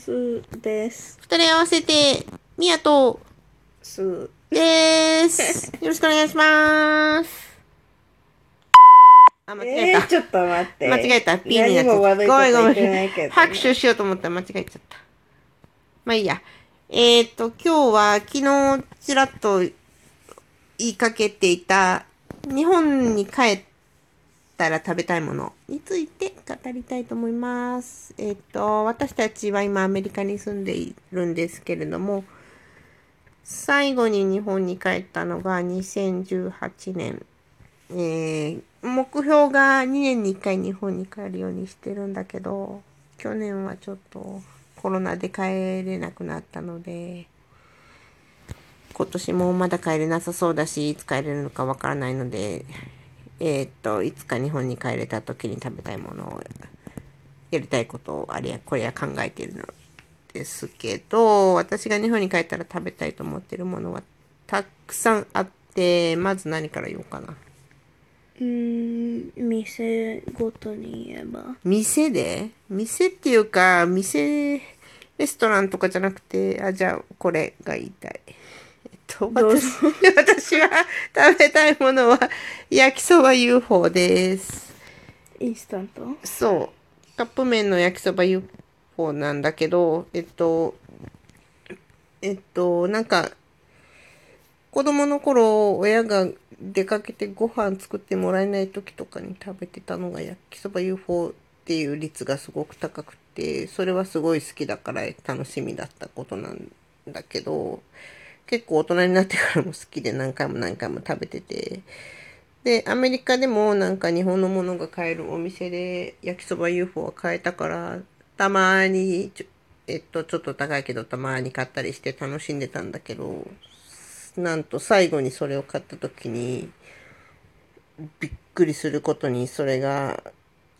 すです。二人合わせて、みやと、す。でーす。よろしくお願いします。あ、間違えた。えー、ちょっと待って。間違えた。ピーになっちゃった。ごめんごめん。拍手しようと思ったら間違えちゃった。まあいいや。えっ、と、今日は昨日ちらっと言いかけていた日本に帰ったら食べたいものについて語りたいと思います。えっ、と、私たちは今アメリカに住んでいるんですけれども、最後に日本に帰ったのが2018年。えー目標が2年に1回日本に帰るようにしてるんだけど、去年はちょっとコロナで帰れなくなったので、今年もまだ帰れなさそうだし、いつ帰れるのかわからないので、えーっと、いつか日本に帰れた時に食べたいものを、やりたいことをあれやこれや考えているのですけど、私が日本に帰ったら食べたいと思ってるものはたくさんあって、まず何から言おうかな。うーん、店ごとに言えば。店で？店っていうか、店、レストランとかじゃなくて、あ、じゃあ、これが言いたい。えっと、どうぞ私、私は食べたいものは、焼きそば UFO です。インスタント？そう。カップ麺の焼きそば UFO なんだけど、えっと、えっと、なんか、子供の頃、親が出かけてご飯作ってもらえない時とかに食べてたのが焼きそば UFO っていう率がすごく高くて、それはすごい好きだから楽しみだったことなんだけど、結構大人になってからも好きで何回も何回も食べてて、で、アメリカでもなんか日本のものが買えるお店で焼きそば UFO は買えたから、たまにちょ、えっと、ちょっと高いけどたまに買ったりして楽しんでたんだけど、なんと最後にそれを買った時に、びっくりすることにそれが、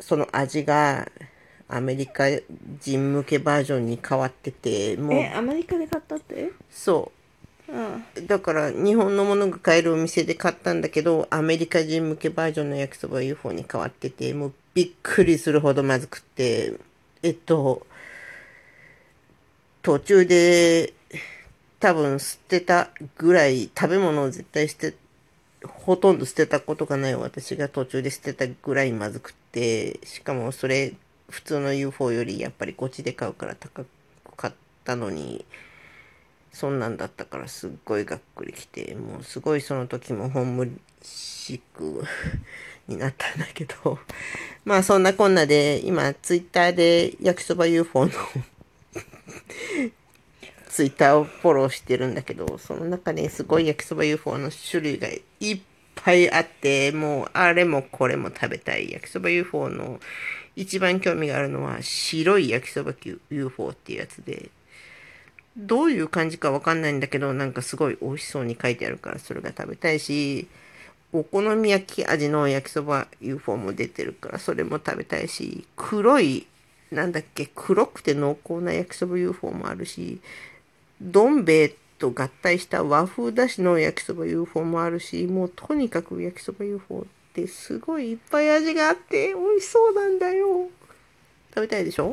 その味がアメリカ人向けバージョンに変わってて、もう、え、アメリカで買ったって？そう、あだから日本のものが買えるお店で買ったんだけどアメリカ人向けバージョンの焼きそば UFO に変わっててもうびっくりするほどまずくってえっと途中で多分捨てたぐらい食べ物を絶対捨てほとんど捨てたことがない私が途中で捨てたぐらいまずくってしかもそれ普通の UFO よりやっぱりこっちで買うから高く買ったのにそんなんだったからすっごいがっくりきて、もうすごいその時もホームシック になったんだけど、まあそんなこんなで今ツイッターで焼きそば UFO の ツイッターをフォローしてるんだけど、その中にすごい焼きそば UFO の種類がいっぱいあって、もうあれもこれも食べたい。焼きそば UFO の一番興味があるのは白い焼きそば UFO っていうやつで、どういう感じかわかんないんだけど、なんかすごい美味しそうに書いてあるからそれが食べたいし、お好み焼き味の焼きそば UFO も出てるからそれも食べたいし、黒い、なんだっけ、黒くて濃厚な焼きそば UFO もあるし、どん兵衛と合体した和風だしの焼きそば UFO もあるし、もうとにかく焼きそば UFO ってすごいいっぱい味があって美味しそうなんだよ。食べたいでしょ？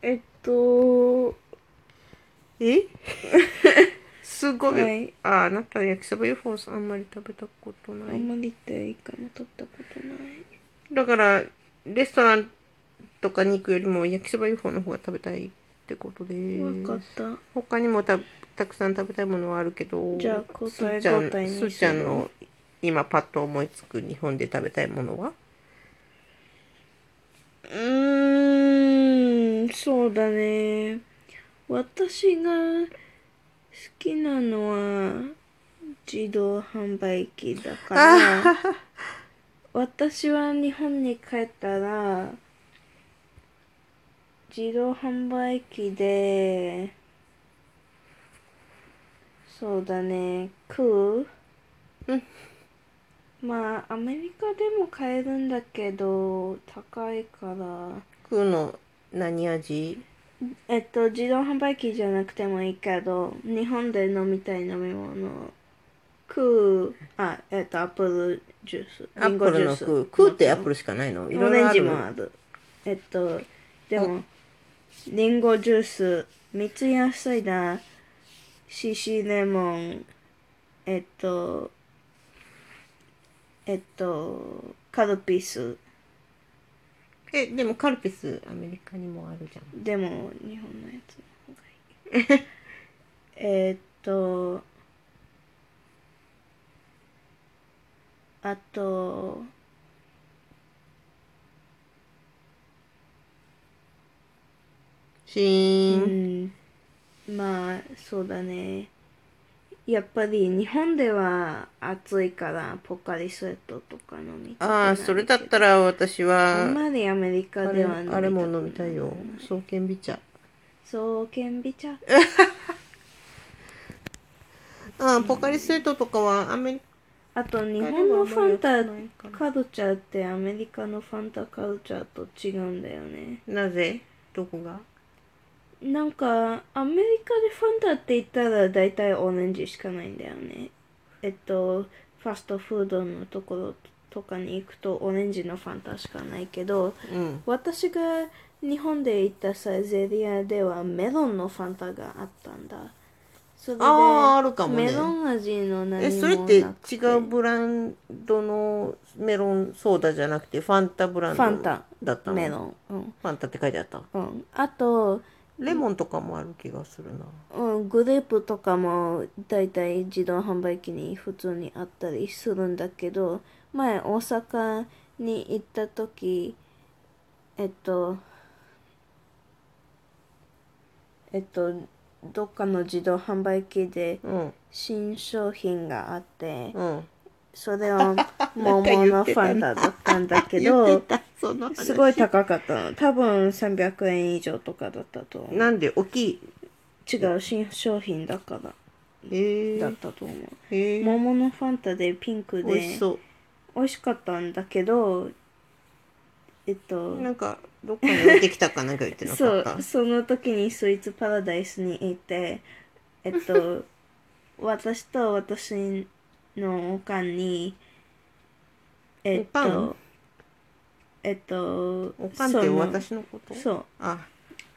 えっと、え？すごい。はいあ、あなた焼きそば UFO あんまり食べたことない？あんまりって一回も取ったことない。だから、レストランとかに行くよりも焼きそば UFO の方が食べたいってことでわかった。他にもたたくさん食べたいものはあるけど、じゃあ答えすーちゃん答えにすーちゃんの今パッと思いつく日本で食べたいものは？うーん、そうだね。私が好きなのは自動販売機だから、私は日本に帰ったら自動販売機で、そうだね、 Qoo？うん。まあ、アメリカでも買えるんだけど、高いから。 Qooの何味？えっと、自動販売機じゃなくてもいいけど、日本で飲みたい飲み物。食う、あ、えっと、アップルジュース。アップルの Qoo。Qooってアップルしかないの？いオレンジもある。えっと、でも、リンゴジュース、三ツ矢サイダー、シシレモン、えっと、えっと、カルピス。え、でもカルピスアメリカにもあるじゃん。でも、日本のやつの方がいい。えっと、あと、シーン。うん、まあそうだねやっぱり日本では暑いからポカリスエットとか飲みたくああ、それだったらら私あんは、まりアメリカあれではあれも飲みたいよ。双剣美茶。そうけんび茶ああ、ポカリスエットとかはアメリあと日本のファンタカルチャーってアメリカのファンタカルチャーと違うんだよね。なぜ？どこが？なんかアメリカでファンタって言ったら大体オレンジしかないんだよね。えっとファストフードのところとかに行くとオレンジのファンタしかないけどうん。私が日本で行ったサイゼリアではメロンのファンタがあったんだ。それであーあるかもね。メロン味の何もなえ、それって違うブランドのメロンソーダじゃなくて、ファンタブランドファンタ。だったのメロン。うん、ファンタって書いてあった？うん、あとレモンとかもある気がするな。うん、グレープとかもだいたい自動販売機に普通にあったりするんだけど前大阪に行った時えっとえっとどっかの自動販売機でうん。新商品があってうん。それは桃のファンタだったんだけ 言どってた、その話。すごい高かった。の多分300円以上とかだったと思う。なんで？大きい？違う新商品だから。へえ。だったと思う。へえ。桃のファンタでピンクで美味しそ美味しかったんだけどえっとうなんかどっかに置いてきたかなんか言ってなそかった。うその時にスイーツパラダイスに行ってえっと 私と私のおかんにえっとえっとおかんって私のこと？そう。あ。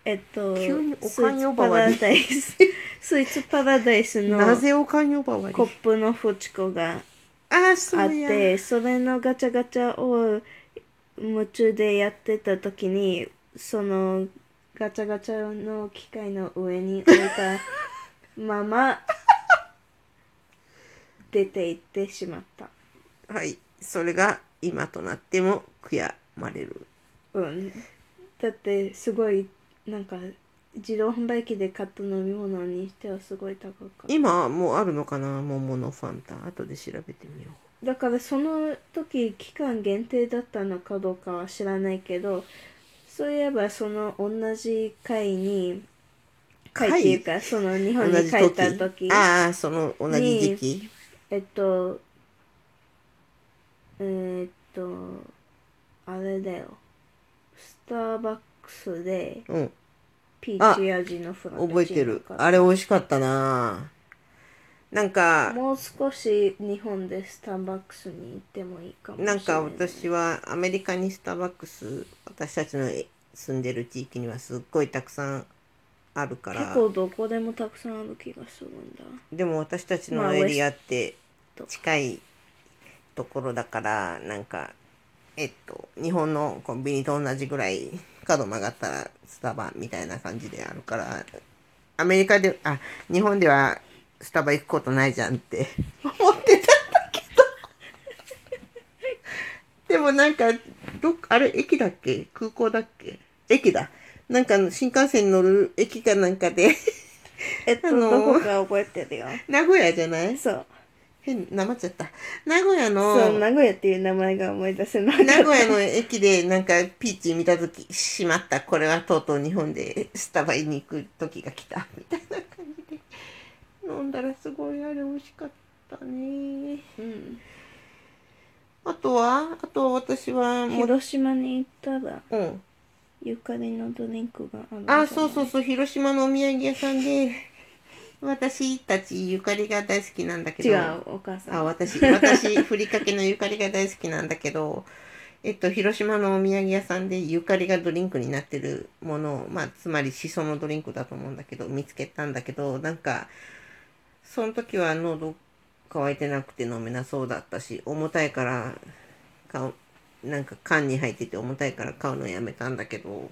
えっと急におスイかんパばわりラダイス。スイーツパラダイスのなぜおかん呼ばわり？コップのフチコがあってそれのガチャガチャを夢中でやってた時にそのガチャガチャの機械の上に置いたまま 出て行ってしまった。はい。それが今となっても悔やまれる。うん。だってすごいなんか自動販売機で買った飲み物にしてはすごい高かった。今はもうあるのかな？桃のファンタ。後で調べてみよだからその時期間限定だったのかどうかは知らないけどそういえばその同じ回に回っていうかその日う本に帰った時ああその同じ時期。えっとえーっとあれだよ。スターバックスでうん。ピーチ味のフラ覚えてる。あれ美味しかったな。なんかもう少し日本でスターバックスに行ってもいいかもしれなないんか私はアメリカにスターバックス私たちの住んでる地域にはすっごいたくさんあるから。結構どこでもたくさんある気がするんだ。でも私たちまあのエリアってウェスト。近いところだからなんかえっと日本のコンビニと同じぐらい角曲がったらスタバみたいな感じであるからアメリカであ日本ではスタバ行くことないじゃんって 思ってたんだけど。でもなんかどっあれ駅だっけ？空港だっけ？駅だ。なんか新幹線に乗る駅かなんかで。えっと、あのー。どこか覚えてるよ。名古屋じゃない？そう。変なまっちゃった。名古屋のそう、名古屋っていう名前が思い出せなかった。名古屋の駅でなんかピーチ見た時しまった。これはとうとう日本でスタバに行く時が来た。みたいな感じで。飲んだらすごいあれ美味しかったね。うん。あとは？あと私は広島に行ったら、うん。ゆかりのドリンクがあるあそうそうそう。広島のお土産屋さんで私たちゆかりが大好きなんだけど。違う、お母さん。あ私私ふりかけのゆかりが大好きなんだけど。えっと、広島のお土産屋さんでゆかりがドリンクになってるものを、まあ、つまりしそのドリンクだと思うんだけど、見つけたんだけど、なんか、その時は喉乾いてなくて飲めなそうだったし、重たいから、買う、なんか缶に入ってて重たいから買うのやめたんだけど、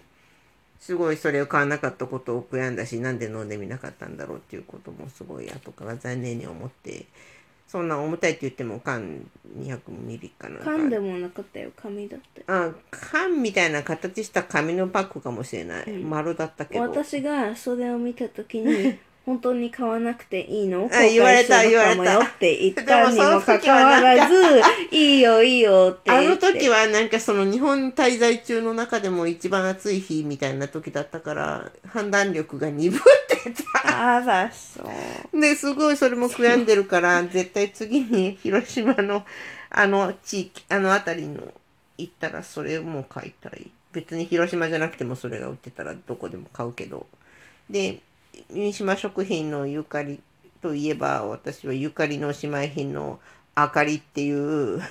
すごいそれを買わなかったことを悔やんだし、なんで飲んでみなかったんだろうっていうこともすごい後から残念に思って、そんな重たいって言っても缶200ミリかな。缶でもなかったよ紙だってあ、缶みたいな形した紙のパックかもしれない。うん丸だったけど。私がそれを見た時に 本当に買わなくていいの？あ言われた後悔するかもよ？って言ったにもかかわらずいいよいいよってあ言っての時はなんかその日本滞在中の中でも一番暑い日みたいな時だったから判断力が鈍ってた。あらそうで、すごいそれも悔やんでるから、絶対次に広島のあの地域、あの辺りの行ったらそれも買いたい。別に広島じゃなくてもそれが売ってたらどこでも買うけど。で、三島食品のゆかりといえば、私はゆかりの姉妹品のあかりっていう、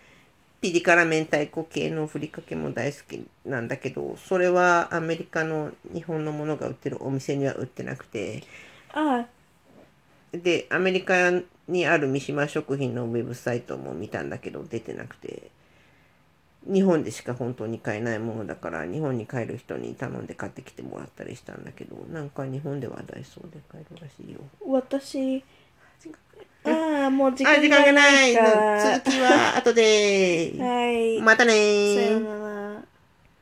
ピリ辛明太子系のふりかけも大好きなんだけど、それはアメリカの日本のものが売ってるお店には売ってなくて、あで、アメリカにある三島食品のウェブサイトも見たんだけど、出てなくて、日本でしか本当に買えないものだから、日本に帰る人に頼んで買ってきてもらったりしたんだけど、なんか日本ではダイソーで買えるらしいよ。私ああもう時あ、間時間ががなないい。から続きは後で。はいまたねさよ。なら